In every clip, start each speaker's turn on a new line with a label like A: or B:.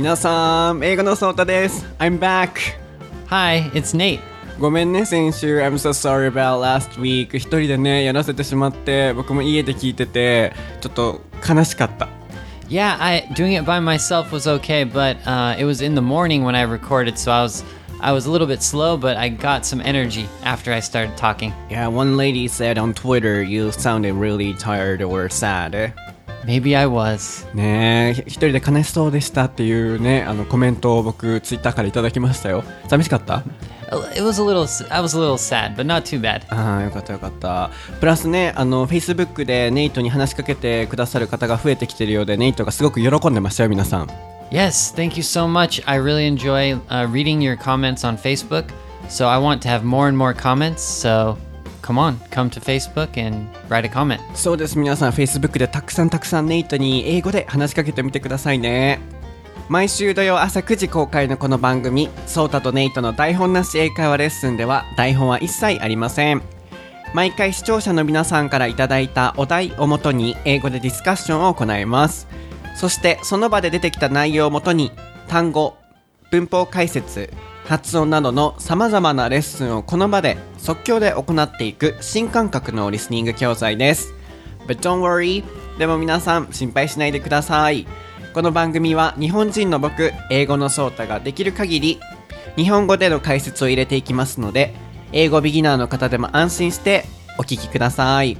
A: 皆さん、英語のソータです。I'm back!
B: Hi, it's Nate.
A: ごめんね、先週、I'm so sorry about last week. 一人でね、やらせてしまって、僕も家で聞いてて、ちょっと悲しかった。
B: Yeah, I, doing it by myself was okay, but、uh, it was in the morning when I recorded, so I was I was a little bit slow, but I got some energy after I started talking.
A: Yeah, one lady said on Twitter you sounded really tired or sad.
B: Maybe I was.
A: ねえ、一人で悲しそうでしたっていうね、あのコメントを僕、ツイッターからいただきましたよ。寂しかった
B: It was a little. I was a little sad, but not too bad.
A: ああよかったよかったプラスねあの Facebook でネイトに話しかけてくださる方が増えてきてるようでネイトがすごく喜んでましたよ皆さん
B: Yes, thank you so much. I really enjoy uh, reading your comments on Facebook, so I want to have more and more comments. So, come on, come to Facebook and write a comment.
A: そうです。皆さん Facebook でたくさんたくさんネイトに英語で話しかけてみてくださいね。毎週土曜朝9時公開のこの番組ソータとネイトの台本なし英会話レッスンでは台本は一切ありません。毎回視聴者の皆さんからいただいたお題をもとに英語でディスカッションを行います。そしてその場で出てきた内容をもとに単語文法解説発音などのさまざまなレッスンをこの場で即興で行っていく新感覚のリスニング教材です。But don't worry でも皆さん心配しないでください。この番組は日本人の僕英語のソータができる限り日本語での解説を入れていきますので英語ビギナーの方でも安心してお聞きください。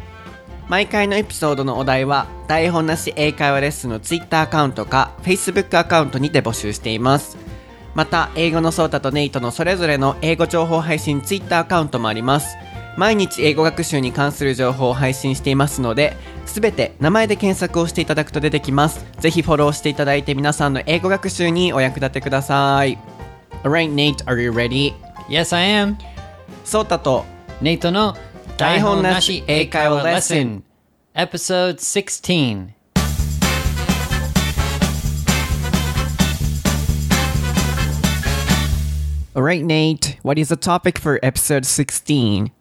A: 毎回のエピソードのお題は台本なし英会話レッスンの Twitter アカウントか Facebook アカウントにて募集しています。また英語のソータとネイトのそれぞれの英語情報配信 Twitter アカウントもあります毎日英語学習に関する情報を配信していますのですべて名前で検索をしていただくと出てきますぜひフォローしていただいて皆さんの英語学習にお役立てください Alright Nate, are you ready?
B: Yes, I am.
A: ソータと
B: Nate no
A: 台本なし英会話レッスン
B: Episode 16.
A: Alright Nate, what is the topic for episode 16?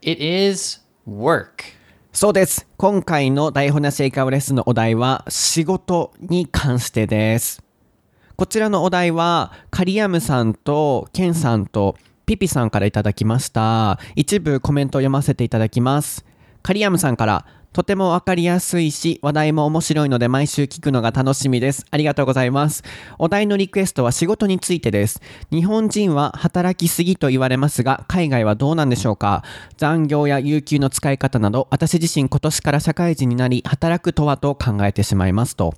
B: It is work.
A: そうです。今回の台本なし英会話レッスンのお題は仕事に関してです。こちらのお題はカリアムさんとケンさんとピピさんからいただきました。一部コメントを読ませていただきます。カリアムさんからとてもわかりやすいし話題も面白いので毎週聞くのが楽しみです。ありがとうございます。お題のリクエストは仕事についてです。日本人は働きすぎと言われますが、海外はどうなんでしょうか？残業や有給の使い方など、私自身今年から社会人になり、働くとはと考えてしまいますと。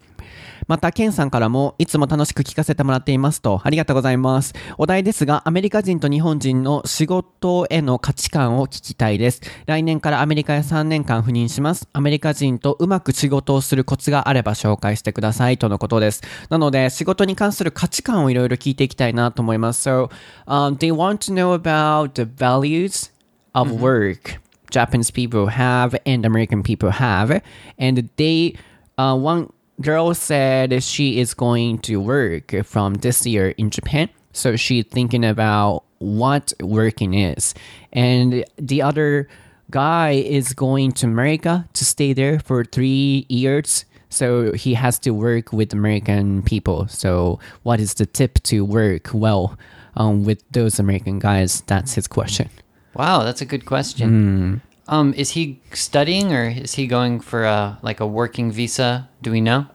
A: また、ケンさんからも、いつも楽しく聞かせてもらっていますと、ありがとうございます。お題ですが、アメリカ人と日本人の仕事への価値観を聞きたいです。来年からアメリカへ3年間赴任します。アメリカ人とうまく仕事をするコツがあれば紹介してくださいとのことです。なので、仕事に関する価値観をいろいろ聞いていきたいなと思います。So, um, they want to know about the values of work Japanese people have and American people have? And they, uh, one girl said she is going to work from this year in Japan. So she's thinking about what working is. And the other guy is going to America to stay there for three years. So he has to work with American people. So what is the tip to work well um, with those American guys? That's his question.
B: Wow, that's a good question. Um, is he studying or is he going for a like a working visa? Do we know?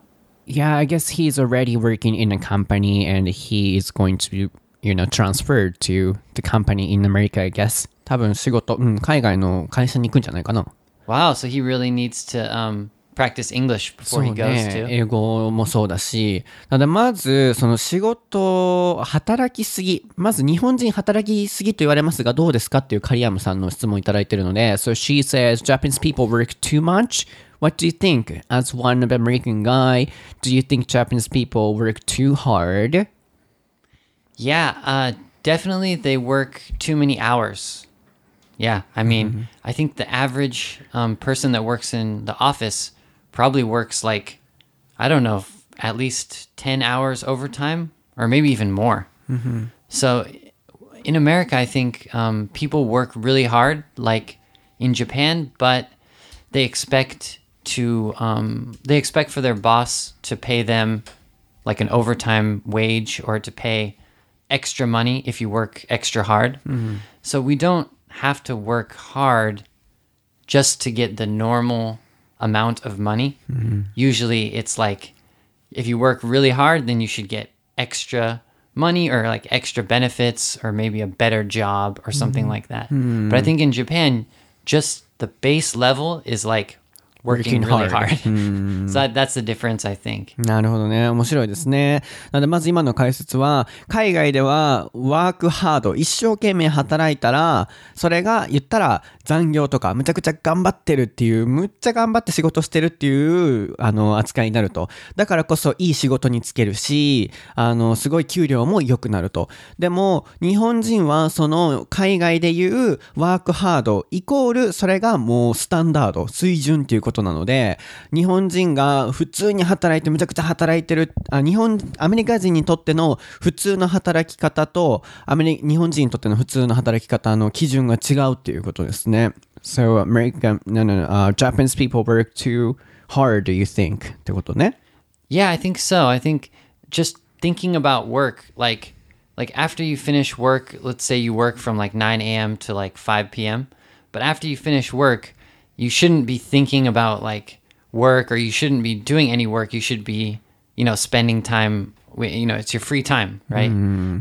A: Yeah, I guess he's already working in a company and he is going to be, you know, transferred to the company in America, I guess. 多分仕事、うん、海外の会社に行くんじゃないかな。
B: Wow, so he really needs to um, practice English before he goes
A: ね
B: to.
A: 英語もそうだし。なので、まず、その仕事、働きすぎ。まず、日本人働きすぎと言われますが、どうですかっていうカリアムさんの質問をいただいているので、So she says, Japanese people work too much? What do you think? As one American guy, do you think Japanese people work too hard?
B: Yeah, uh, definitely they work too many hours. Yeah, I mean, I think the average um, person that works in the office probably works like, I don't know, at least 10 hours overtime or maybe even more. So in America, I think um, people work really hard, like in Japan, but they expect to um, they expect for their boss to pay them like an overtime wage or to pay extra money if you work extra hard. So we don't have to work hard just to get the normal amount of money. Usually it's like if you work really hard, then you should get extra money or like extra benefits or maybe a better job or something like that. But I think in Japan, just the base level is like working,
A: Working
B: really
A: hard.
B: hard. so that, that's the difference, I think.
A: なるほどね。面白いですね。なので、まず今の解説は、海外ではワークハード、一生懸命働いたら、それが言ったら 残業とか、むちゃくちゃ頑張ってるっていう、むっちゃ頑張って仕事してるっていう、あの、扱いになると。だからこそいい仕事に就けるし、あの、すごい給料も良くなると。でも、日本人はその海外でいうワークハードイコール、それがもうスタンダード、水準っていうことなので、日本人が普通に働いて、むちゃくちゃ働いてる、あ日本、アメリカ人にとっての普通の働き方と、アメリ日本人にとっての普通の働き方の基準が違うっていうことですね。So, American, no, no, no, uh, Japanese people work too hard, do you think? ってことね。
B: Yeah, I think so. I think just thinking about work, like like after you finish work, let's say you work from like 9 a.m. to like 5 p.m. But after you finish work, you shouldn't be thinking about like work or you shouldn't be doing any work. You should be, you know, spending time. wi- You know, it's your free time, right?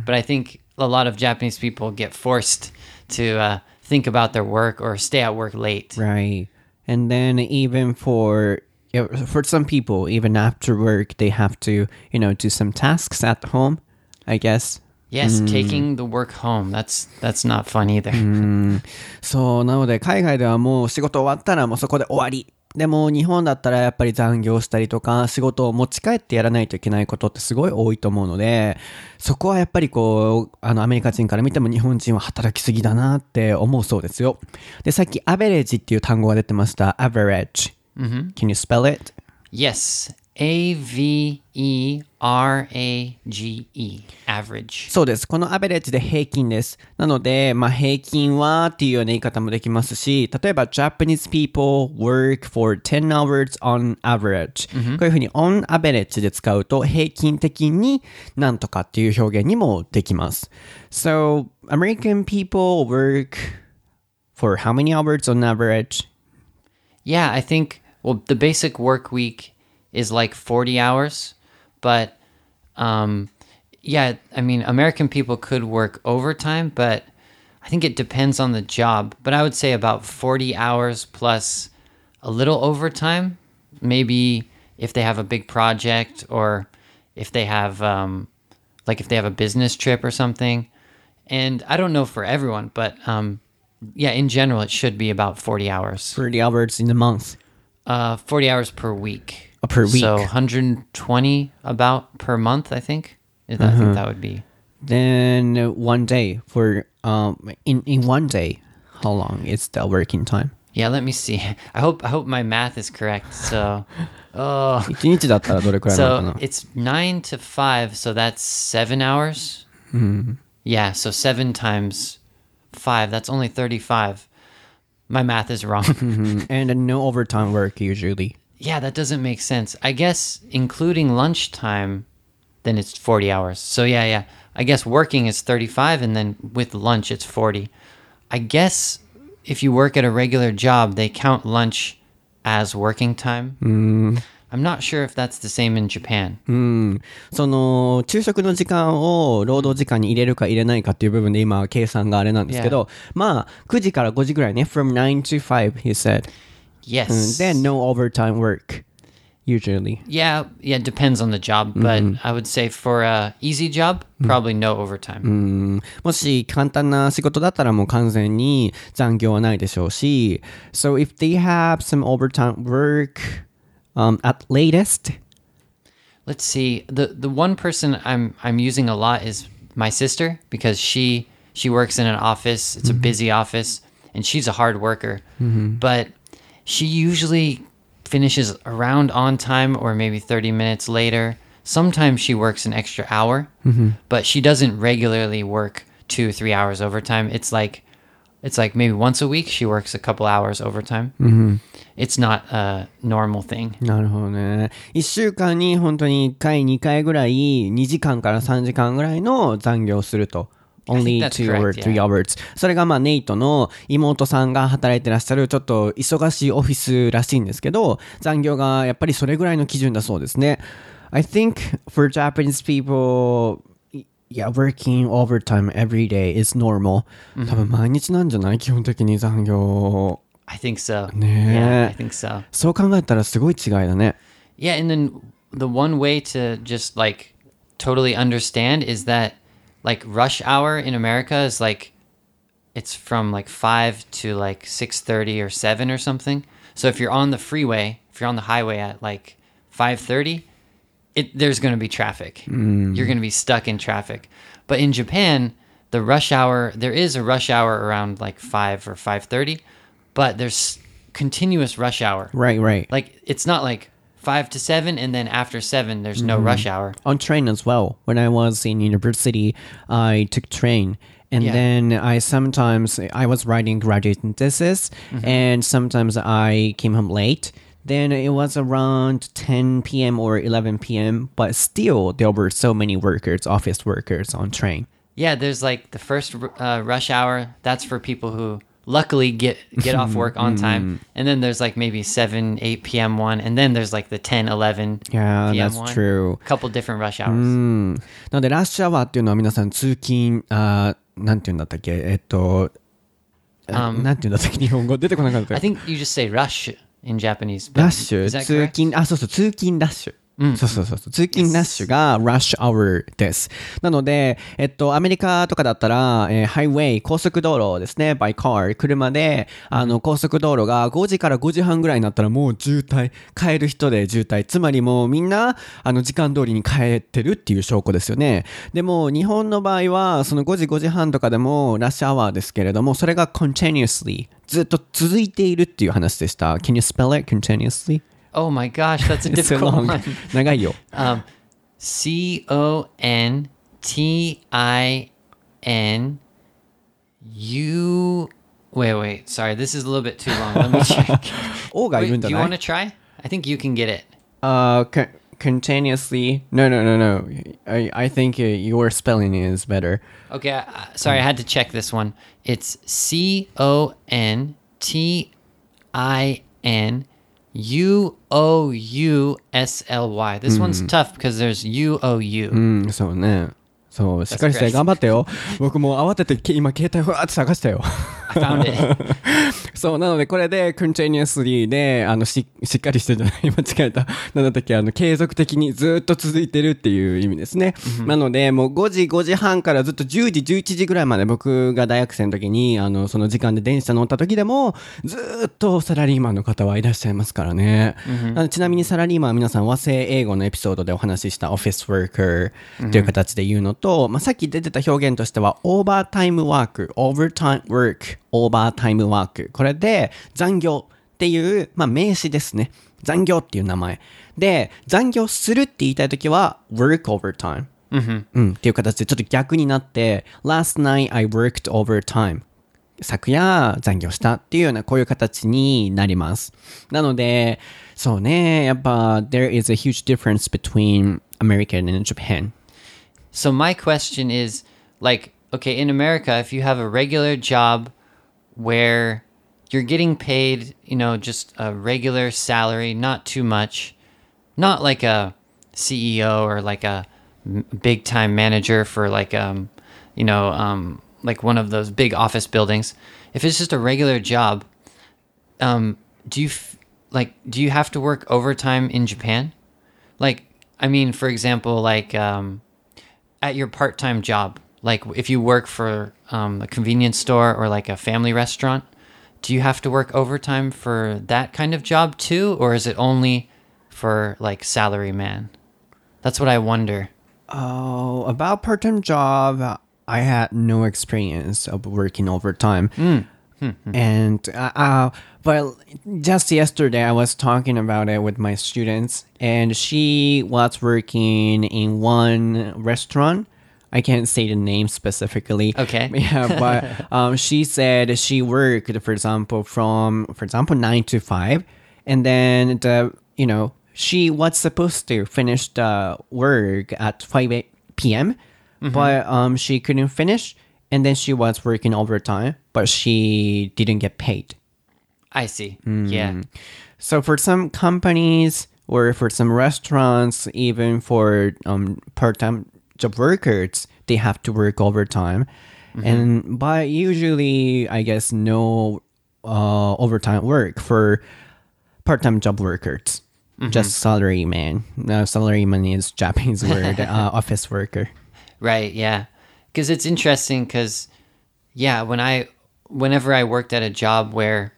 B: But I think a lot of Japanese people get forced to uh, think about their work or stay at work late.
A: Right. And then even for yeah, for some people, even after work, they have to, you know, do some tasks at home, I guess.
B: Yes, taking the work home. That's that's not fun either.
A: そう、なので海外ではもう仕事終わったらもうそこで終わり。 でも日本だったらやっぱり残業したりとか仕事を持ち帰ってやらないといけないことってすごい多いと思うので、そこはやっぱりこう、あのアメリカ人から見ても日本人は働きすぎだなって思うそうですよ。で、さっきアベレージっていう単語が出てました。average。Can you spell it?
B: Yes. A V E R A G E. Average.
A: そうです。このアベレージで平均です。なので、まあ平均はっていうような言い方もできますし、例えば Japanese people work for 10 hours on average、こういうふうに on average で使うと平均的になんとかっていう表現にもできます。So, American people work for how many hours on average?
B: Yeah, I think well the basic work week is like 40 hours, but um yeah, I mean American people could work overtime, but I think it depends on the job, but I would say about 40 hours plus a little overtime, maybe if they have a big project or if they have um like if they have a business trip or something. And I don't know for everyone, but um yeah, in general it should be about 40 hours.
A: 40 hours in a month.
B: Uh, 40 hours per week.
A: Per week.
B: So 120 about per month, I think. Mm-hmm. I think mm-hmm. that would be.
A: Then one day for um in in one day, how long is the working time?
B: Yeah, let me see. I hope I hope my math is correct. So, oh, so it's nine to five, so that's seven hours. Mm-hmm. Yeah, so seven times five, that's only thirty-five. My math is wrong. Mm-hmm.
A: And no overtime work usually
B: yeah, that doesn't make sense. I guess including lunchtime, then it's 40 hours. So yeah, yeah. I guess working is 35 and then with lunch it's 40. I guess if you work at a regular job, they count lunch as working time. I'm not sure if that's the same in Japan.
A: その、昼食の時間を労働時間に入れるか入れないかっていう部分で今、計算があれなんですけど、まあ、9時から5時ぐらいね、from 9 to 5, he said.
B: Yes.
A: Then no overtime work, usually.
B: Yeah, yeah, it depends on the job, but I would say for a easy job, probably no overtime.
A: もし簡単な仕事だったらもう完全に残業はないでしょうし、So if they have some overtime work, um, at latest,
B: Let's see. The the one person I'm I'm using a lot is my sister because she she works in an office. It's a busy office and she's a hard worker. But she usually finishes around on time or maybe 30 minutes later. Sometimes she works an extra hour, but she doesn't regularly work 2 3 hours overtime. It's like it's like maybe once a week she works a couple hours overtime. It's not a normal thing.
A: なるほどね。1週間に本当に1回、2回ぐらい、2時間から3時間ぐらいの残業をすると。 Only two or three hours. それがまあネイトの妹さんが働いてらっしゃるちょっと忙しいオフィスらしいんですけど、残業がやっぱりそれぐらいの基準だそうですね。I think for Japanese people, yeah, working overtime every day is normal. 多分毎日なんじゃない基本的に残業。
B: I think so.
A: Yeah.
B: Yeah, I think so.
A: そう考えたらすごい違いだね。
B: Yeah, and then the one way to just like totally understand is that like rush hour in America is like it's from like 5 to like 6:30 or 7 or something. So if you're on the freeway, if you're on the highway at like 5:30, it there's going to be traffic. Mm. You're going to be stuck in traffic. But in Japan, the rush hour there is a rush hour around like 5 or 5:30, but there's continuous rush hour.
A: Right, right.
B: Like it's not like five to seven, and then after seven, there's no rush hour.
A: on train as well. When I was in university, I took train. And
B: Yeah.
A: then I sometimes I was writing graduate thesis and sometimes I came home late. Then it was around 10 p.m. or 11 p.m. But still, there were so many workers, office workers on train.
B: Yeah, there's like the first uh, rush hour. That's for people who luckily get get off work on time, and then there's like maybe seven, eight p.m. one, and then there's like the 10, 11
A: Yeah,
B: p.m.
A: that's
B: one.
A: true.
B: Couple different rush hours.
A: うん。なので、ラッシュアワーっていうのは皆さん通勤、あーなんて言うんだったっけえっと、
B: Um,
A: なんて言うんだったっけ日本語出てこなかった。
B: I think you just say rush in Japanese. but
A: ラッシュ、
B: is that
A: 通
B: correct?
A: 勤、あ、そうそう、通勤ラッシュ。 そうそうそうそう。通勤ラッシュがラッシュアワーです。なので、えっと、アメリカとかだったら、えーハイウェイ、高速道路ですね、by car、車で、あの、高速道路が5時から5時半ぐらいになったらもう渋滞、帰る人で渋滞。つまりもうみんな、あの、時間通りに帰ってるっていう証拠ですよね。でも、日本の場合は、その5時5時半とかでもラッシュアワーですけれども、それが continuously、ずっと続いているっていう話でした。Can you spell it continuously?
B: Oh my gosh, that's a
A: It's so
B: difficult
A: long.
B: one.
A: 長いよ。
B: Um, C O N T I N U. Wait, wait. Sorry, this is a little bit too long. Let me check.
A: 王がいる
B: Wait,
A: んじ
B: do
A: ゃ
B: you
A: な
B: want
A: い
B: to try? I think you can get it.
A: uh, con- continuously. No, no, no, no. I, I think uh, your spelling is better.
B: Okay, uh, sorry, I had to check this one. It's C O N T I N U O U S L Y. This one's tough because there's U O U.
A: うん、そうね。そう、しっかりして
B: correct.
A: 頑張ってよ。僕もう慌ててけ今携帯ふわーって探したよ。
B: I found it.
A: そう、なのでこれで continuously で、あの、し、しっかりしてんじゃない 間違えた。なんだったっけあの、継続的にずっと続いてるっていう意味ですね。なので、もう5時、5時半からずっと10時、11時ぐらいまで僕が大学生の時に、あの、その時間で電車乗った時でも、ずっとサラリーマンの方はいらっしゃいますからね。ちなみにサラリーマンは皆さん和製英語のエピソードでお話ししたオフィスワーカーという形で言うのと、まあ、さっき出てた表現としては、オーバータイムワーク、オーバータイムワーク、オーバータイムワーク。これで残業っていう、まあ、名詞ですね。残業っていう名前。で、残業するって言いたいときは、work overtime。うん、っていう形でちょっと逆になって、last night I worked overtime。昨夜残業したっていうようなこういう形になります。なので、そうね、やっぱ there is a huge difference between America and Japan.
B: So my question is like okay, in America if you have a regular job where you're getting paid, you know, just a regular salary, not too much, not like a CEO or like a big time manager for like um you know, um like one of those big office buildings. If it's just a regular job, um do you f- like do you have to work overtime in Japan? Like I mean, for example, like um at your part-time job like if you work for um, a convenience store or like a family restaurant do you have to work overtime for that kind of job too? Or is it only for like salary man? That's what i wonder.
A: Oh, about part-time job, I had no experience of working overtime. and uh, uh, well, just yesterday I was talking about it with my students, and she was working in one restaurant I can't say the name specifically.
B: Okay.
A: Yeah, but um, she said she worked, for example, from for example nine to five, and then the you know she was supposed to finish the work at five p.m., but um, she couldn't finish, and then she was working overtime, but she didn't get paid.
B: I see. Yeah.
A: So for some companies or for some restaurants, even for um, part-time job workers, they have to work overtime. And but usually, I guess no uh, overtime work for part-time job workers. Just salaryman. No, salary salaryman is Japanese word. uh, office worker.
B: Right, yeah. Cuz it's interesting cuz yeah, when I whenever I worked at a job where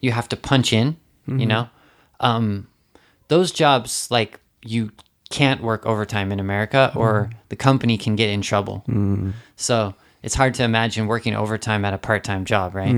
B: you have to punch in, you know, um those jobs like you can't work overtime in America or hmm. the company can get in trouble. Hmm. So, it's hard to imagine working overtime at a part-time job, right?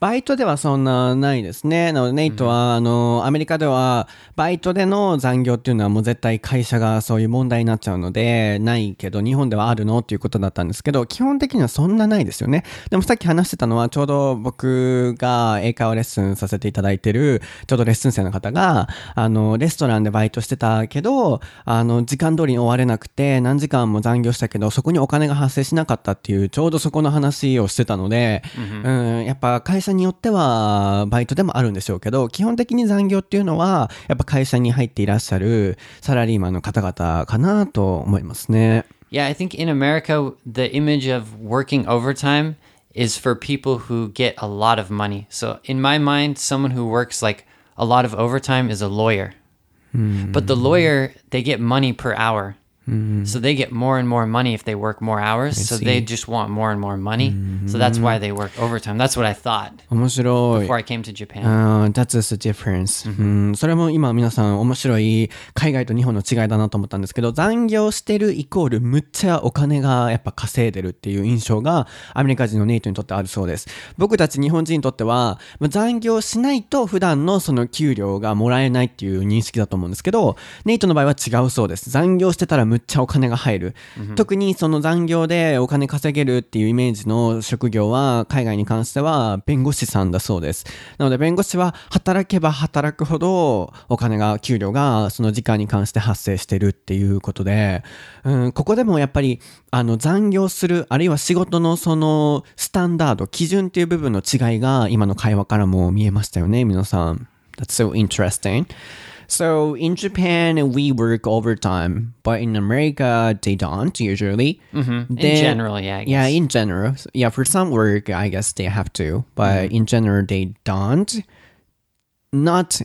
A: バイトではそんなないですね。なので、ネイトは、あの、アメリカでは、バイトでの残業っていうのはもう絶対会社がそういう問題になっちゃうので、ないけど、日本ではあるのっていうことだったんですけど、基本的にはそんなないですよね。でもさっき話してたのは、ちょうど僕が英会話レッスンさせていただいてる、ちょうどレッスン生の方が、あの、レストランでバイトしてたけど、あの、時間通りに終われなくて、何時間も残業したけど、そこにお金が発生しなかったっていう、ちょうどそこの話をしてたので、うん、やっぱ会社によっては、バイトでもあるんでしょうけど、基本的に残業っていうのは、やっぱ会社に入っていらっしゃるサラリーマンの方々かなと思いますね。
B: Yeah, I think in America, the image of working overtime is for people who get a lot of money. So, in my mind, someone who works like a lot of overtime is a lawyer. But the lawyer, they get money per hour. So they get more and more money if they work more hours. so they just want more and more money. So that's why they work overtime. That's what I thought
A: 面白い。
B: before I came to Japan.
A: あー That's the difference、うん。それも今皆さん面白い海外と日本の違いだなと思ったんですけど、残業してるイコールむっちゃお金がやっぱ稼いでるっていう印象がアメリカ人のネイトにとってあるそうです。僕たち日本人にとっては、まあ残業しないと普段のその給料がもらえないっていう認識だと思うんですけど、ネイトの場合は違うそうです。残業してたらむっちゃお金が入る。特にその残業でお金稼げるっていうイメージの職業は海外に関しては弁護士さんだそうです。なので弁護士は働けば働くほどお金が、給料がその時間に関して発生してるっていうことで、うん、ここでもやっぱりあの残業する、あるいは仕事のそのスタンダード、基準っていう部分の違いが今の会話からも見えましたよね、皆さん。That's so interesting. So in Japan, we work overtime, but in America, they don't usually. Mm-hmm.
B: In general, yeah, I
A: Yeah,
B: guess.
A: in general. Yeah, for some work, I guess they have to, but in general, they don't. Not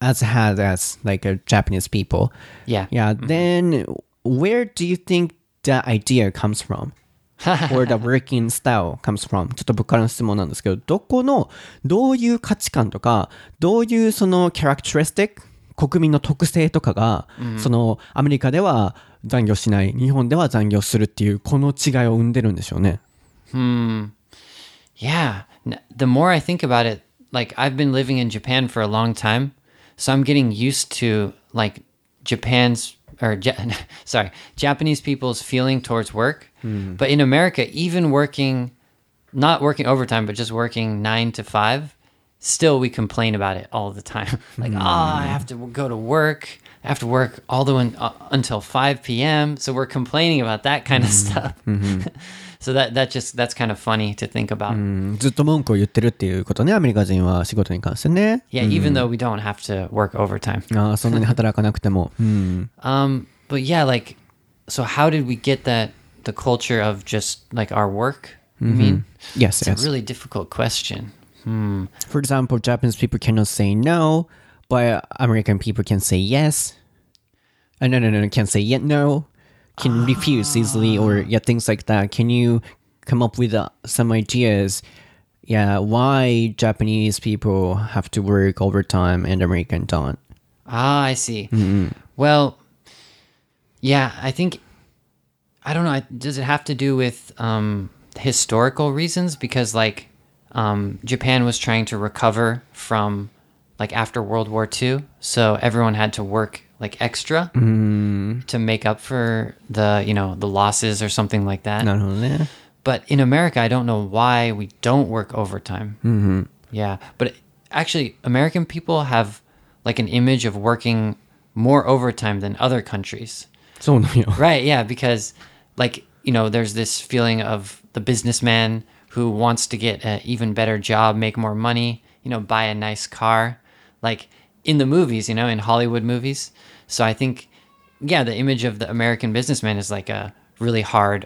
A: as hard as like a Japanese people.
B: Yeah.
A: Yeah. Then where do you think the idea comes from? or the working style comes from ちょっと僕からの質問なんですけど、どこの、どういう価値観とか、どういうその characteristic 国民の特性とかが、そのアメリカでは残業しない、日本では残業するっていう、この違いを生んでるんでしょうね。
B: Yeah. N- The more I think about it, like I've been living in Japan for a long time, so I'm getting used to like Japan's or sorry, Japanese people's feeling towards work. But in America, even working not working overtime but just working 9 to 5, still we complain about it all the time. like, "Oh, I have to go to work. I have to work all the way uh, until 5 p.m." So we're complaining about that kind of stuff. so that that just that's kind of funny to think about.
A: うんずっと文句を言ってるっていうことね、アメリカ人は仕事に関してね。
B: Yeah, even though we don't have to work overtime.
A: あーそんなに働かなくても。うん。
B: Um, but yeah, like, so how did we get that the culture of just like our work? I mean,
A: Yes,
B: it's
A: yes.
B: a really difficult question.
A: For example, Japanese people cannot say no, but American people can say yes. Uh, no, no, no, can say yet no, can refuse easily, or yeah, things like that. Can you come up with uh, some ideas? Yeah, why Japanese people have to work overtime and American don't?
B: Ah, I see. Well, yeah, I think I don't know. Does it have to do with um, historical reasons? Because like um, Japan was trying to recover from like after World War II, so everyone had to work like extra mm. to make up for the you know the losses or something like that. But in America, I don't know why we don't work overtime. Mm-hmm. Yeah, but actually, American people have like an image of working more overtime than other countries.
A: So
B: right, yeah, because like you know, there's this feeling of the businessman who wants to get an even better job, make more money, you know, buy a nice car, like in the movies, you know, in Hollywood movies. So I think yeah, the image of the American businessman is like a really hard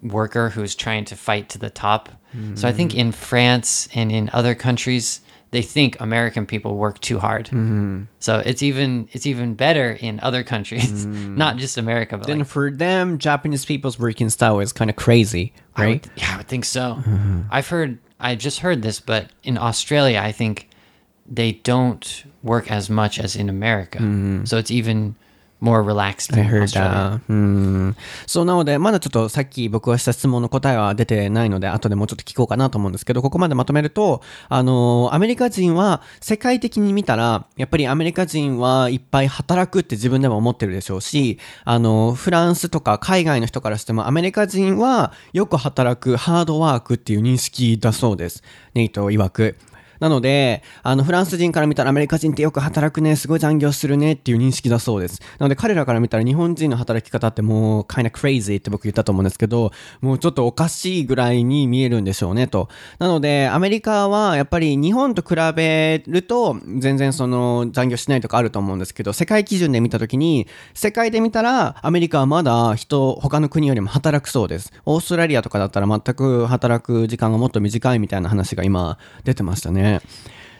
B: worker who's trying to fight to the top. So I think in France and in other countries they think American people work too hard. Mm-hmm. So it's even it's even better in other countries, mm. not just America, but
A: Then
B: like,
A: for them, Japanese people's working style is kind of crazy,
B: I
A: right?
B: would- yeah, I would think so. Mm-hmm. I've heard, I just heard this, but in Australia, I think they don't work as much as in America. Mm-hmm. So it's even more relaxed
A: I heard that. うん。そう、なので、まだちょっとさっき僕がした質問の答えは出てないので、後でもうちょっと聞こうかなと思うんですけど、ここまでまとめると、あの、アメリカ人は世界的に見たら、やっぱりアメリカ人はいっぱい働くって自分でも思ってるでしょうし、あの、フランスとか海外の人からしても、アメリカ人はよく働くハードワークっていう認識だそうです。ネイト曰く。なので、あの、フランス人から見たらアメリカ人ってよく働くね、すごい残業するねっていう認識だそうです。なので彼らから見たら日本人の働き方ってもう kinda crazy って僕言ったと思うんですけど、もうちょっとおかしいぐらいに見えるんでしょうねと。なので、アメリカはやっぱり日本と比べると全然その残業しないとかあると思うんですけど、世界基準で見たときに、世界で見たらアメリカはまだ人、他の国よりも働くそうです。オーストラリアとかだったら全く働く時間がもっと短いみたいな話が今出てましたね。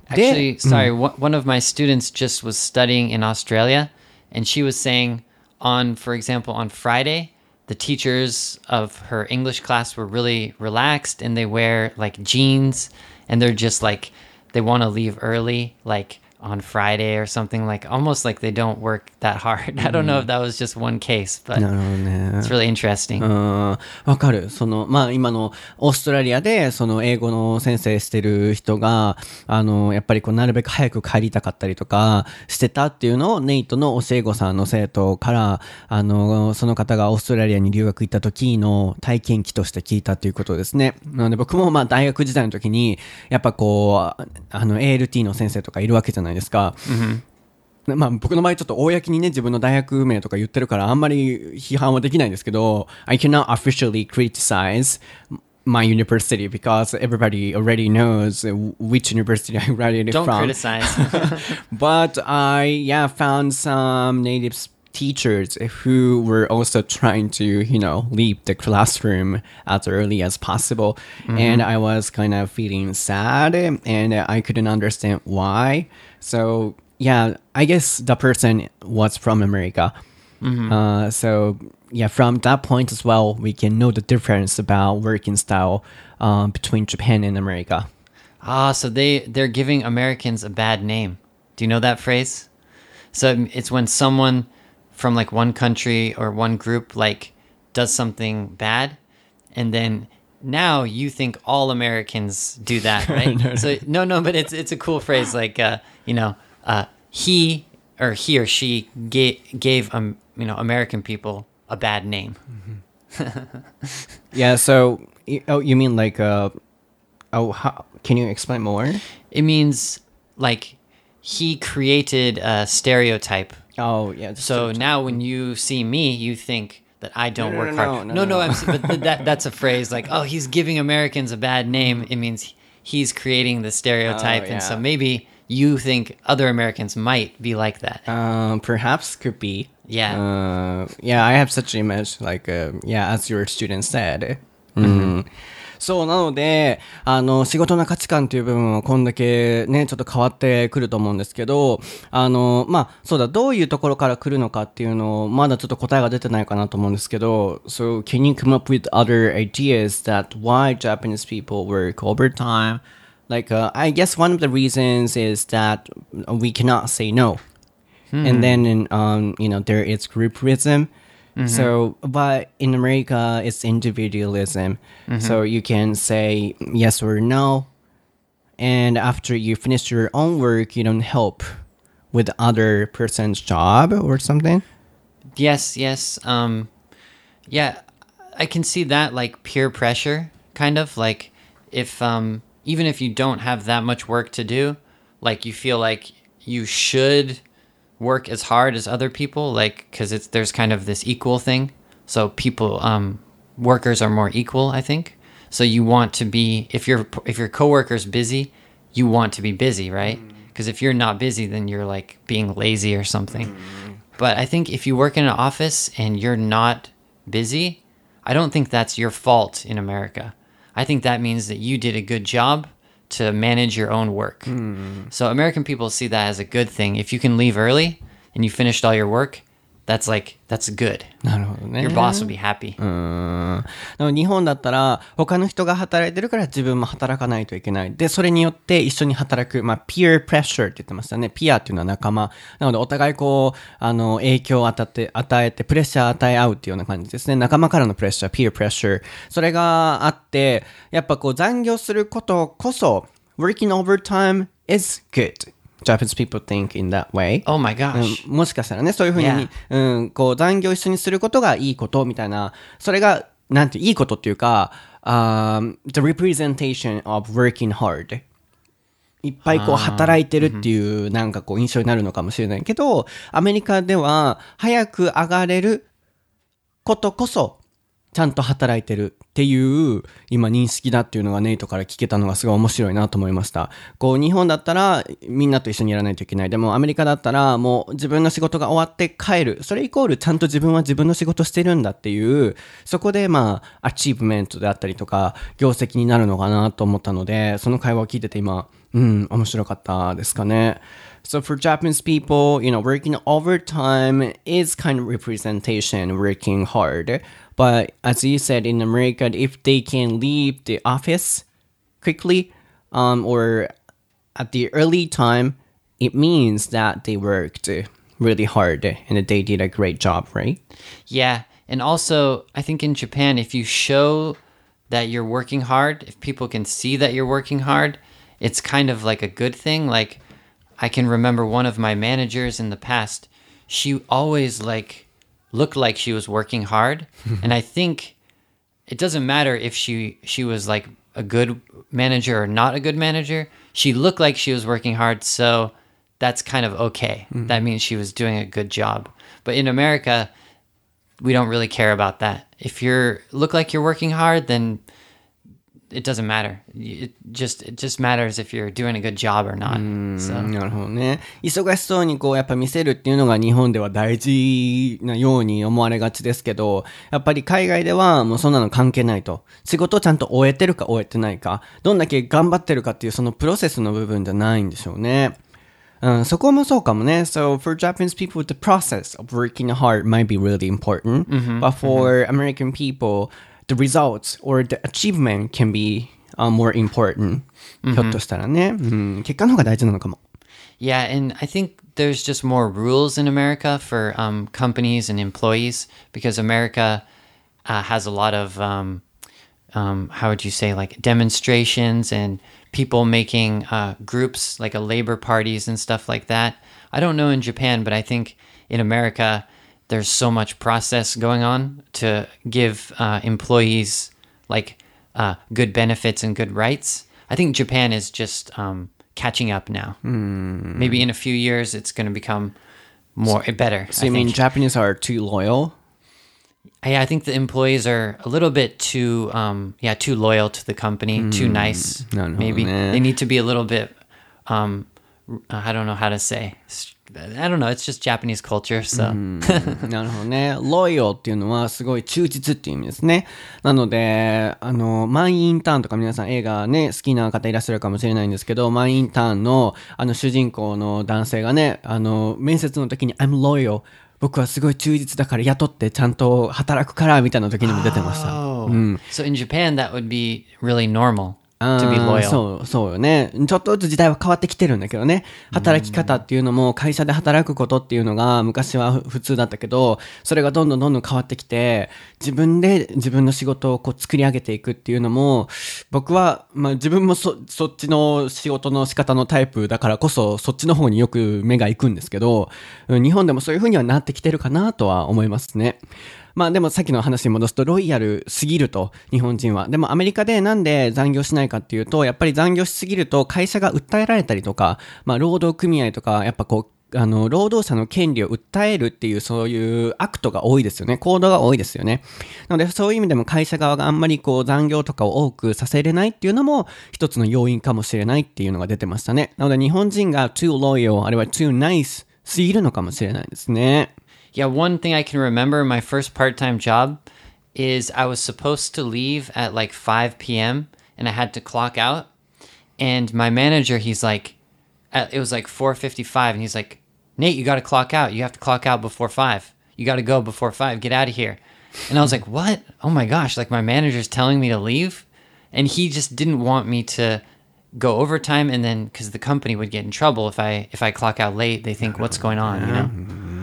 B: Actually, sorry, mm. one one of my students just was studying in Australia, and she was saying, on, for example, on Friday, the teachers of her English class were really relaxed and they wear like jeans and they're just like, they want to leave early, like on Friday or something, like almost like they don't work that hard. I don't know if that was just one case, but it's really interesting.
A: うんわかる。その、まあ今のオーストラリアで、その英語の先生してる人が、あの、やっぱりこうなるべく早く帰りたかったりとかしてたっていうのをネイトの教え子さんの生徒から、あの、その方がオーストラリアに留学行った時の体験記として聞いたっていうことですね。なので僕もまあ大学時代の時に、やっぱこう、あの ALT の先生とかいるわけじゃないですか。まあ僕の場合ちょっと公にね自分の大学名とか言ってるからあんまり批判はできないんですけど I cannot officially criticize my university because everybody already knows which university I graduated
B: Don't
A: from
B: criticize.
A: but I yeah found some native s- teachers who were also trying to you know leave the classroom as early as possible and I was kind of feeling sad and I couldn't understand why so yeah I guess the person was from America uh, so yeah from that point as well we can know the difference about working style um, between Japan and America
B: Ah, so they they're giving Americans a bad name. Do you know that phrase? So it's when someone from like one country or one group like does something bad, and then now you think all Americans do that, right? So no, no, but it's it's a cool phrase. Like uh, you know, uh, he or he or she gave gave um you know American people a bad name.
A: Yeah, so oh, you mean like uh oh, how, can you explain more?
B: It means like he created a stereotype
A: Oh, yeah.
B: So now when you see me, you think that I don't
A: No, no,
B: work
A: no,
B: hard.
A: no,
B: No, no,
A: no.
B: I'm, but that that's a phrase like, oh, he's giving Americans a bad name. It means he's creating the stereotype,
A: Oh,
B: and so maybe you think other Americans might be like that.
A: um, perhaps could be.
B: Yeah.
A: Uh, yeah, I have such image, like, uh, yeah, as your student said. うんそう、なので、あの、仕事の価値観という部分はこんだけね、ちょっと変わってくると思うんですけど、あの、まあ、そうだ、どういうところから来るのかっていうのを、まだちょっと答えが出てないかなと思うんですけど、So, can you come up with other ideas that why Japanese people work overtime? Like, uh, I guess one of the reasons is that we cannot say no. and then um, you know there is groupism. So, but in America, it's individualism. So you can say yes or no, and after you finish your own work, you don't help with other person's job or something?
B: Yes, yes. Um, yeah, I can see that like peer pressure, kind of like if um, even if you don't have that much work to do, like you feel like you should work as hard as other people, like because it's there's kind of this equal thing. So people, um, workers are more equal, I think. So you want to be if your if your coworker's busy, you want to be busy, right? Because if you're not busy, then you're like being lazy or something. But I think if you work in an office and you're not busy, I don't think that's your fault in America. I think that means that you did a good job to manage your own work. Hmm. So American people see that as a good thing. If you can leave early and you finished all your work, that's like that's good.
A: なるほどね。
B: Your boss will be happy.
A: うんでも日本だったら他の人が働いてるから自分も働かないといけない。で、それによって一緒に働く、まあ、peer pressure って言ってましたね。ピアっていうのは仲間。なのでお互いこう、あの、影響を与えて、与えて、プレッシャー与え合うっていうような感じですね。仲間からのプレッシャー、peer pressure。それがあって、やっぱこう残業することこそ、working overtime is good. Japanese people think in that way.
B: Oh my gosh.
A: うんもしかしたらね、そういうふうに、
B: Yeah.
A: うん、こう残業一緒にすることがいいことみたいな、それが、なんていいことっていうか、um, the representation of working hard. いっぱいこう働いてるっていうなんかこう印象になるのかもしれないけど、アメリカでは早く上がれることこそちゃんと働いてるっていう今認識だっていうのがネイトから聞けたのがすごい面白いなと思いました。こう日本だったらみんなと一緒にやらないといけない。でもアメリカだったらもう自分の仕事が終わって帰る。それイコールちゃんと自分は自分の仕事してるんだっていう、そこでまあアチーブメントであったりとか業績になるのかなと思ったので、その会話を聞いてて今、うん、面白かったですかね。So for Japanese people, you know, working overtime is kind of representation, working hard. But as you said in America, if they can leave the office quickly um, or at the early time, it means that they worked really hard and they did a great job, right?
B: Yeah, and also I think in Japan, if you show that you're working hard, if people can see that you're working hard, it's kind of like a good thing. Like I can remember one of my managers in the past, she always like looked like she was working hard, and I think it doesn't matter if she she was like a good manager or not a good manager. She looked like she was working hard, so that's kind of okay. Mm-hmm. That means she was doing a good job. But in America, we don't really care about that. If you're look like you're working hard, then it doesn't matter. It just it just matters if you're doing a good job or not. So
A: なるほどね。忙しそうにこうやっぱ見せるっていうのが日本では大事なように思われがちですけど、やっぱり海外ではもうそんなの関係ないと。仕事をちゃんと終えてるか終えてないか、どんだけ頑張ってるかっていうそのプロセスの部分じゃないんでしょうね。うん、そこもそうかもね。So for Japanese people, the process of working hard might be really important. But for American people, the results or the achievement can be、uh, more important. ひょっとしたらね、うん。結果の方が大事なのかも。
B: Yeah, and I think there's just more rules in America for um, companies and employees because America uh, has a lot of um, um, how would you say like demonstrations and people making uh, groups like a labor parties and stuff like that. I don't know in Japan, but I think in America there's so much process going on to give uh, employees like uh, good benefits and good rights. I think Japan is just um, catching up now. Maybe in a few years it's going to become more better.
A: So
B: I
A: you mean. Japanese are too loyal?
B: Yeah, I think the employees are a little bit too, um, yeah, too loyal to the company, too nice.
A: no, no,
B: Maybe
A: nah.
B: they need to be a little bit. Um, I don't know how to say. I don't know. It's just Japanese culture, so
A: なるほどね。loyal っていうのはすごい忠実っていう意味ですね。なので、あの、マイ・インターンとか皆さん映画ね、好きな方いらっしゃるかもしれないんですけど、マイ・インターンのあの主人公の男性がね、あの、面接の時に I'm loyal。僕はすごい忠実だから雇ってちゃんと働くからみたいな時にも出てました。
B: Oh. So in Japan, that would be really normal.
A: そう、そうよね。ちょっとずつ時代は変わってきてるんだけどね。働き方っていうのも会社で働くことっていうのが昔は普通だったけど、それがどんどんどんどん変わってきて、自分で自分の仕事をこう作り上げていくっていうのも、僕は、まあ自分もそ、そっちの仕事の仕方のタイプだからこそ、そっちの方によく目が行くんですけど、うん日本でもそういう風にはなってきてるかなとは思いますね。まあでもさっきの話に戻すとロイヤルすぎると日本人は。でもアメリカでなんで残業しないかっていうと、やっぱり残業しすぎると会社が訴えられたりとか、まあ労働組合とか、やっぱこう、あの、労働者の権利を訴えるっていうそういうアクトが多いですよね。行動が多いですよね。なのでそういう意味でも会社側があんまりこう残業とかを多くさせれないっていうのも一つの要因かもしれないっていうのが出てましたね。なので日本人が too loyal あるいは too nice すぎるのかもしれないですね。
B: Yeah, one thing I can remember my first part time job is I was supposed to leave at like 5 p.m. and I had to clock out. And my manager, he's like, it was like 4:55, and he's like, Nate, you got to clock out. You have to clock out before five. You got to go before five. Get out of here. And I was like, what? Oh my gosh! Like my manager's telling me to leave, and he just didn't want me to go overtime, and then because the company would get in trouble if I if I clock out late, they think what's going on, you know.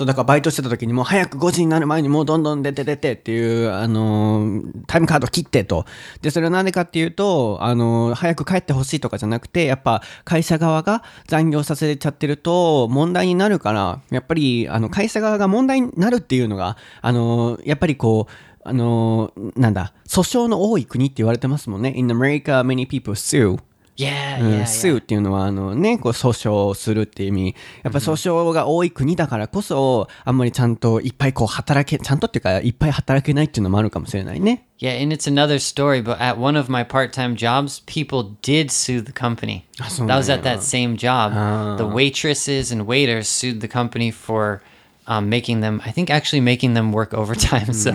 A: そう、だからバイトしてた時にもう早く5時になる前にもうどんどん出て出てっていう、あのータイムカード切ってと。で、それはなんでかっていうと、あのー早く帰ってほしいとかじゃなくて、やっぱ会社側が残業させちゃってると問題になるから、やっぱり、あの、会社側が問題になるっていうのが、あのーやっぱりこう、あのーなんだ、訴訟の多い国って言われてますもんね。In America, many people sue.
B: Yeah,
A: うん
B: yeah,
A: スーっていうのはあのね、こう訴訟をするっていう意味。やっぱ訴訟が多い国だからこそ、あんまりちゃんといっぱいこう働け、ちゃんとっていうか、いっぱい働けないっていうのもあるかもしれないね。
B: Yeah, and it's another story, but at one of my part time jobs, people did sue the company. That was at
A: yeah.
B: that same job. The waitresses and waiters sued the company for um, making them, I think actually making them work overtime. So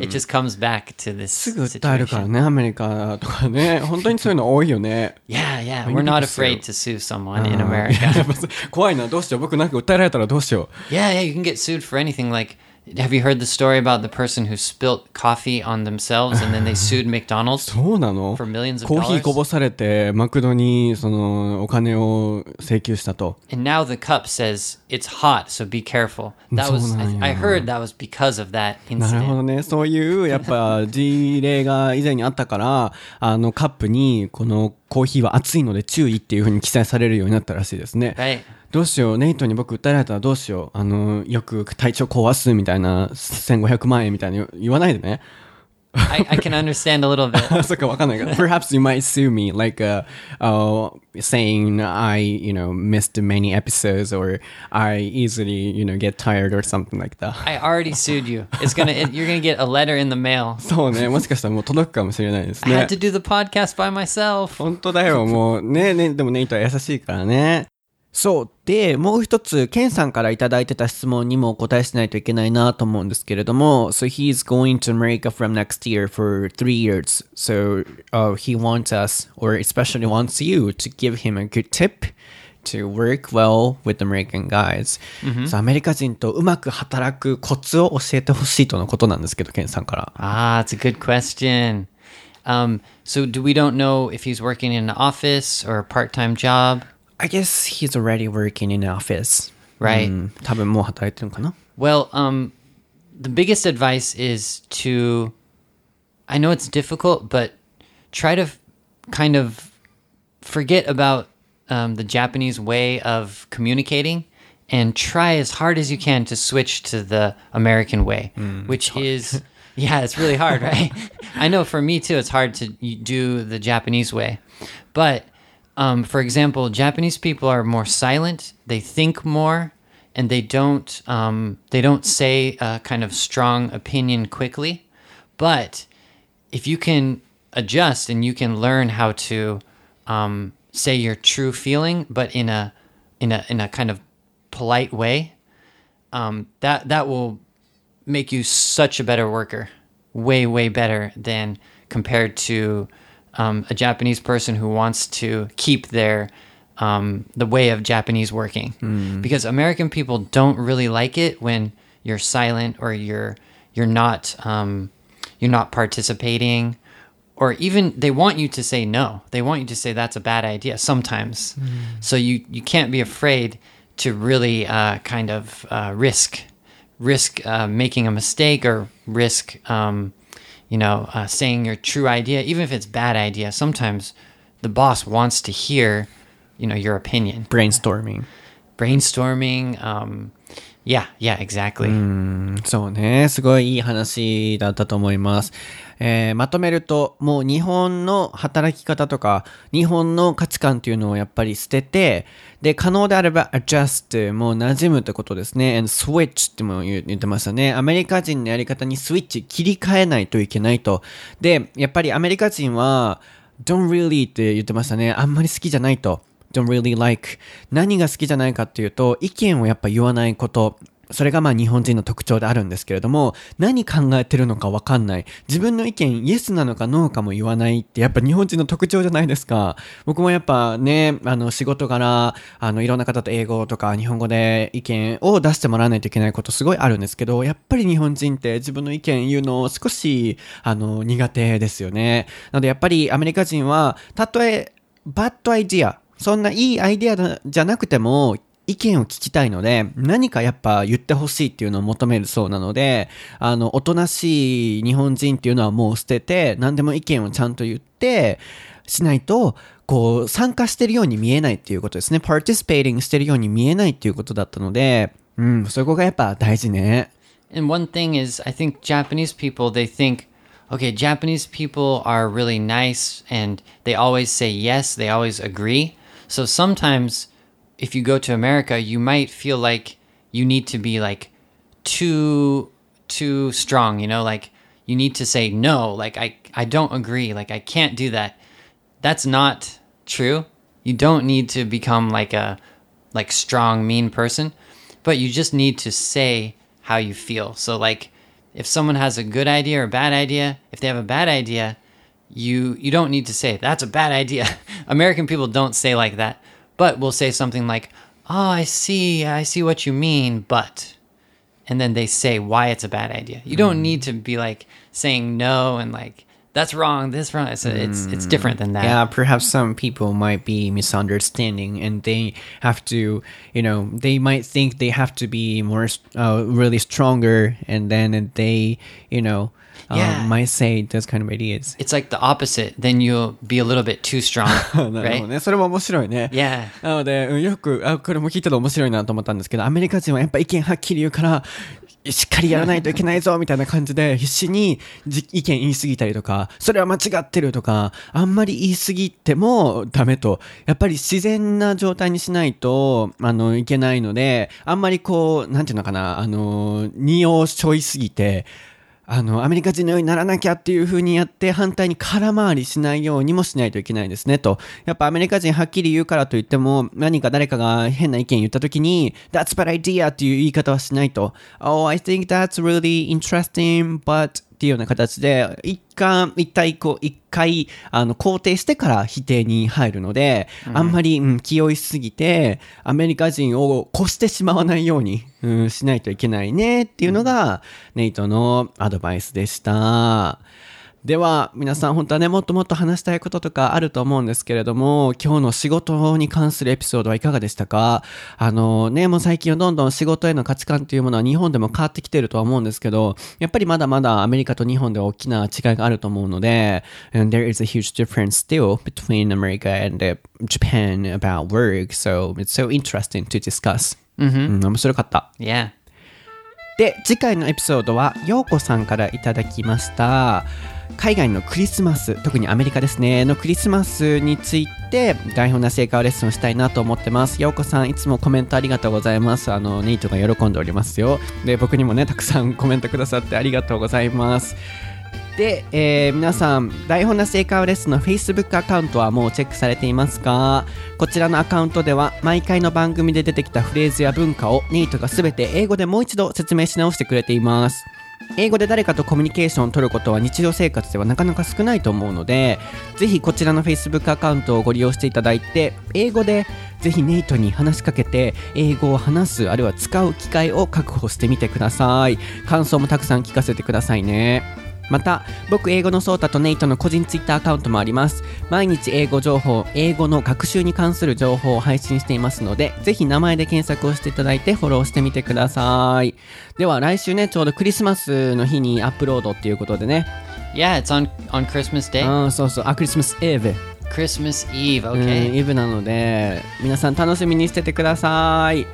B: it just comes back to this
A: すぐ訴えるから
B: situation.
A: ね、アメリカとかね。本当にそういうの多いよね。
B: Yeah, yeah.
A: When
B: We're not
A: people
B: afraid to sue someone in America.
A: やっぱ怖いな、どうしよう。僕なんか訴えられたらどうしよう。
B: Yeah, yeah, you can get sued for anything. Like, have you heard the story about the person who spilt coffee on themselves and then they sued McDonald's?
A: そうなの
B: For millions of
A: コーヒー
B: dollars?
A: こぼされて、マクドにそのお金を請求したと。
B: And now the cup says it's hot, so be careful. That was I, I heard that was because of that
A: なるほ
B: incident.
A: どね。そういう、やっぱ、事例が以前にあったから、あの、カップに、このコーヒーは熱いので注意っていうふうに記載されるようになったらしいですね。
B: Right.
A: どうしよう、ネイトに僕訴えられたらどうしよう。あの、よく体調壊すみたいな、1500万円みたいに言わないでね。
B: I, I can understand a little bit.
A: そっかわかんないから。Perhaps you might sue me, like, uh, uh, saying I, you know, missed many episodes or I easily, you know, get tired or something like that.
B: I already sued you. It's gonna it, you're gonna get a letter in the mail.
A: そうね、もしかしたらもう届くかもしれないです
B: I
A: ね
B: had。to do the podcast by myself.
A: 本当だよ、もうね、ね、でもネイトは優しいからね。そう。で、もう一つ、ケンさんからいただいてた質問にもお答えしないといけないなと思うんですけれども、So he's going to America from next year for three years. So、uh, he wants us, or especially wants you, to give him a good tip to work well with American guys. そうアメリカ人とうまく働くコツを教えてほしいとのことなんですけど、ケンさんから。
B: Ah, it's a good question. Um, so do we don't know if he's working in an office or a part-time job,
A: I guess he's already working in an office.
B: right?
A: うん多分もう働いてるのかな
B: Well, um, the biggest advice is to. I know it's difficult, but try to f- kind of forget about um, the Japanese way of communicating and try as hard as you can to switch to the American way, which is. Yeah, it's really hard, right? I know for me too, it's hard to y- do the Japanese way. But um, for example, Japanese people are more silent. They think more, and they don't um, they don't say a kind of strong opinion quickly. But if you can adjust and you can learn how to um, say your true feeling, but in a in a in a kind of polite way, um, that that will make you such a better worker, way way better than compared to um, a Japanese person who wants to keep their um, the way of Japanese working, because American people don't really like it when you're silent or you're you're not um, you're not participating or even they want you to say no. They want you to say that's a bad idea sometimes. So you you can't be afraid to really uh, kind of uh, risk risk uh, making a mistake or risk um, you know uh, saying your true idea, even if it's bad idea. Sometimes the boss wants to hear you know your opinion.
A: brainstorming
B: Brainstorming. Um, yeah, yeah, exactly.
A: そうね。すごいいい話だったと思います。えーまとめると、もう日本の働き方とか、日本の価値観っていうのをやっぱり捨てて、で、可能であれば adjust、もう馴染むってことですね。and switch っても言言ってましたね。アメリカ人のやり方にスイッチ切り替えないといけないと。で、やっぱりアメリカ人は、don't really って言ってましたね。あんまり好きじゃないと。Don't really like 何が好きじゃないかっていうと意見をやっぱ言わないこと。それがまあ日本人の特徴であるんですけれども何考えてるのかわかんない。自分の意見イエスなのかノーかも言わないってやっぱ日本人の特徴じゃないですか。僕もやっぱねあの仕事柄あのいろんな方と英語とか日本語で意見を出してもらわないといけないことすごいあるんですけどやっぱり日本人って自分の意見言うの少しあの苦手ですよね。なのでやっぱりアメリカ人はたとえバッドアイディアそんないいアイデアじゃなくても意見を聞きたいので何かやっぱ言ってほしいっていうのを求めるそうなのであのおとなしい日本人っていうのはもう捨てて何でも意見をちゃんと言ってしないとこう参加してるように見えないっていうことですね participating してるように見えないっていうことだったのでうんそこがやっぱ大事ね
B: And one thing is, I think Japanese people, they think, okay, Japanese people are really nice and they always say yes, they always agree. So sometimes if you go to America, you might feel like you need to be like too too strong, you know, like you need to say no, like I I don't agree, like I can't do that. That's not true. You don't need to become like a like strong mean person, but you just need to say how you feel. So like if someone has a good idea or a bad idea, if they have a bad idea, you you don't need to say that's a bad idea. American people don't say like that, but will say something like, "Oh, I see. I see what you mean, but." And then they say why it's a bad idea. You don't need to be like saying no and like that's wrong, this wrong. It's it's, it's different than that.
A: Yeah, perhaps some people might be misunderstanding and they have to, you know, they might think they have to be more, uh, really stronger and then they, you know, uh,
B: Yeah.
A: might say those kind of ideas.
B: It's like the opposite. Then you'll be a little bit too strong,
A: なるほど?ね。それも面白いね。
B: Yeah.
A: なので、うんよく、あ、これも聞いてて面白いなと思ったんですけど、アメリカ人はやっぱ意見はっきり言うから、しっかりやらないといけないぞ、みたいな感じで、必死にじ意見言い過ぎたりとか、それは間違ってるとか、あんまり言い過ぎてもダメと、やっぱり自然な状態にしないと、あの、いけないので、あんまりこう、なんていうのかな、あの、荷を背負いすぎて、あの、アメリカ人のようにならなきゃっていう風にやって、反対に空回りしないようにもしないといけないですね、と。やっぱアメリカ人はっきり言うからといっても、何か誰かが変な意見言った時に、That's bad idea っていう言い方はしないと。Oh, I think that's really interesting, but っていうような形で、一回、一体こう、一回、あの、肯定してから否定に入るので、あんまり、うん、気負いすぎて、アメリカ人を越してしまわないように、うん、しないといけないねっていうのが、ネイトのアドバイスでした。では、皆さん本当はね、もっともっと話したいこととかあると思うんですけれども、今日の仕事に関するエピソードはいかがでしたか？あのね、もう最近はどんどん仕事への価値観っていうものは日本でも変わってきてるとは思うんですけど、やっぱりまだまだアメリカと日本で大きな違いがあると思うので、and there is a huge difference still between America and uh, Japan about work, so it's so interesting to discuss. うん、面白かった。
B: Yeah.
A: で次回のエピソードはようこさんからいただきました海外のクリスマス特にアメリカですねのクリスマスについて台本な成果をレッスンしたいなと思ってます。ようこさんいつもコメントありがとうございます。あのネイトが喜んでおりますよ。で僕にもねたくさんコメントくださってありがとうございます。で、えー皆さん、台本な成果レッスンの Facebook アカウントはもうチェックされていますか？こちらのアカウントでは、毎回の番組で出てきたフレーズや文化をネイトがすべて英語でもう一度説明し直してくれています。英語で誰かとコミュニケーションを取ることは日常生活ではなかなか少ないと思うので、ぜひこちらの Facebook アカウントをご利用していただいて、英語でぜひネイトに話しかけて、英語を話す、あるいは使う機会を確保してみてください。感想もたくさん聞かせてくださいね。また僕英語のソータとネイトの個人ツイッターアカウントもあります毎日英語情報英語の学習に関する情報を配信していますのでぜひ名前で検索をしていただいてフォローしてみてくださいでは来週ねちょうどクリスマスの日にアップロードっていうことでね
B: Yeah, it's on on Christmas Day.
A: うんそうそうあクリスマスイブ
B: Christmas Eve.
A: うん
B: Okay.
A: イブなので皆さん楽しみにしててください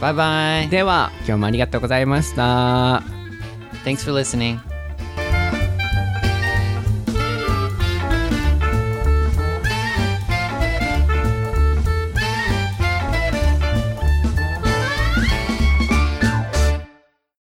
B: Bye bye.
A: では今日もありがとうございました
B: Thanks for listening.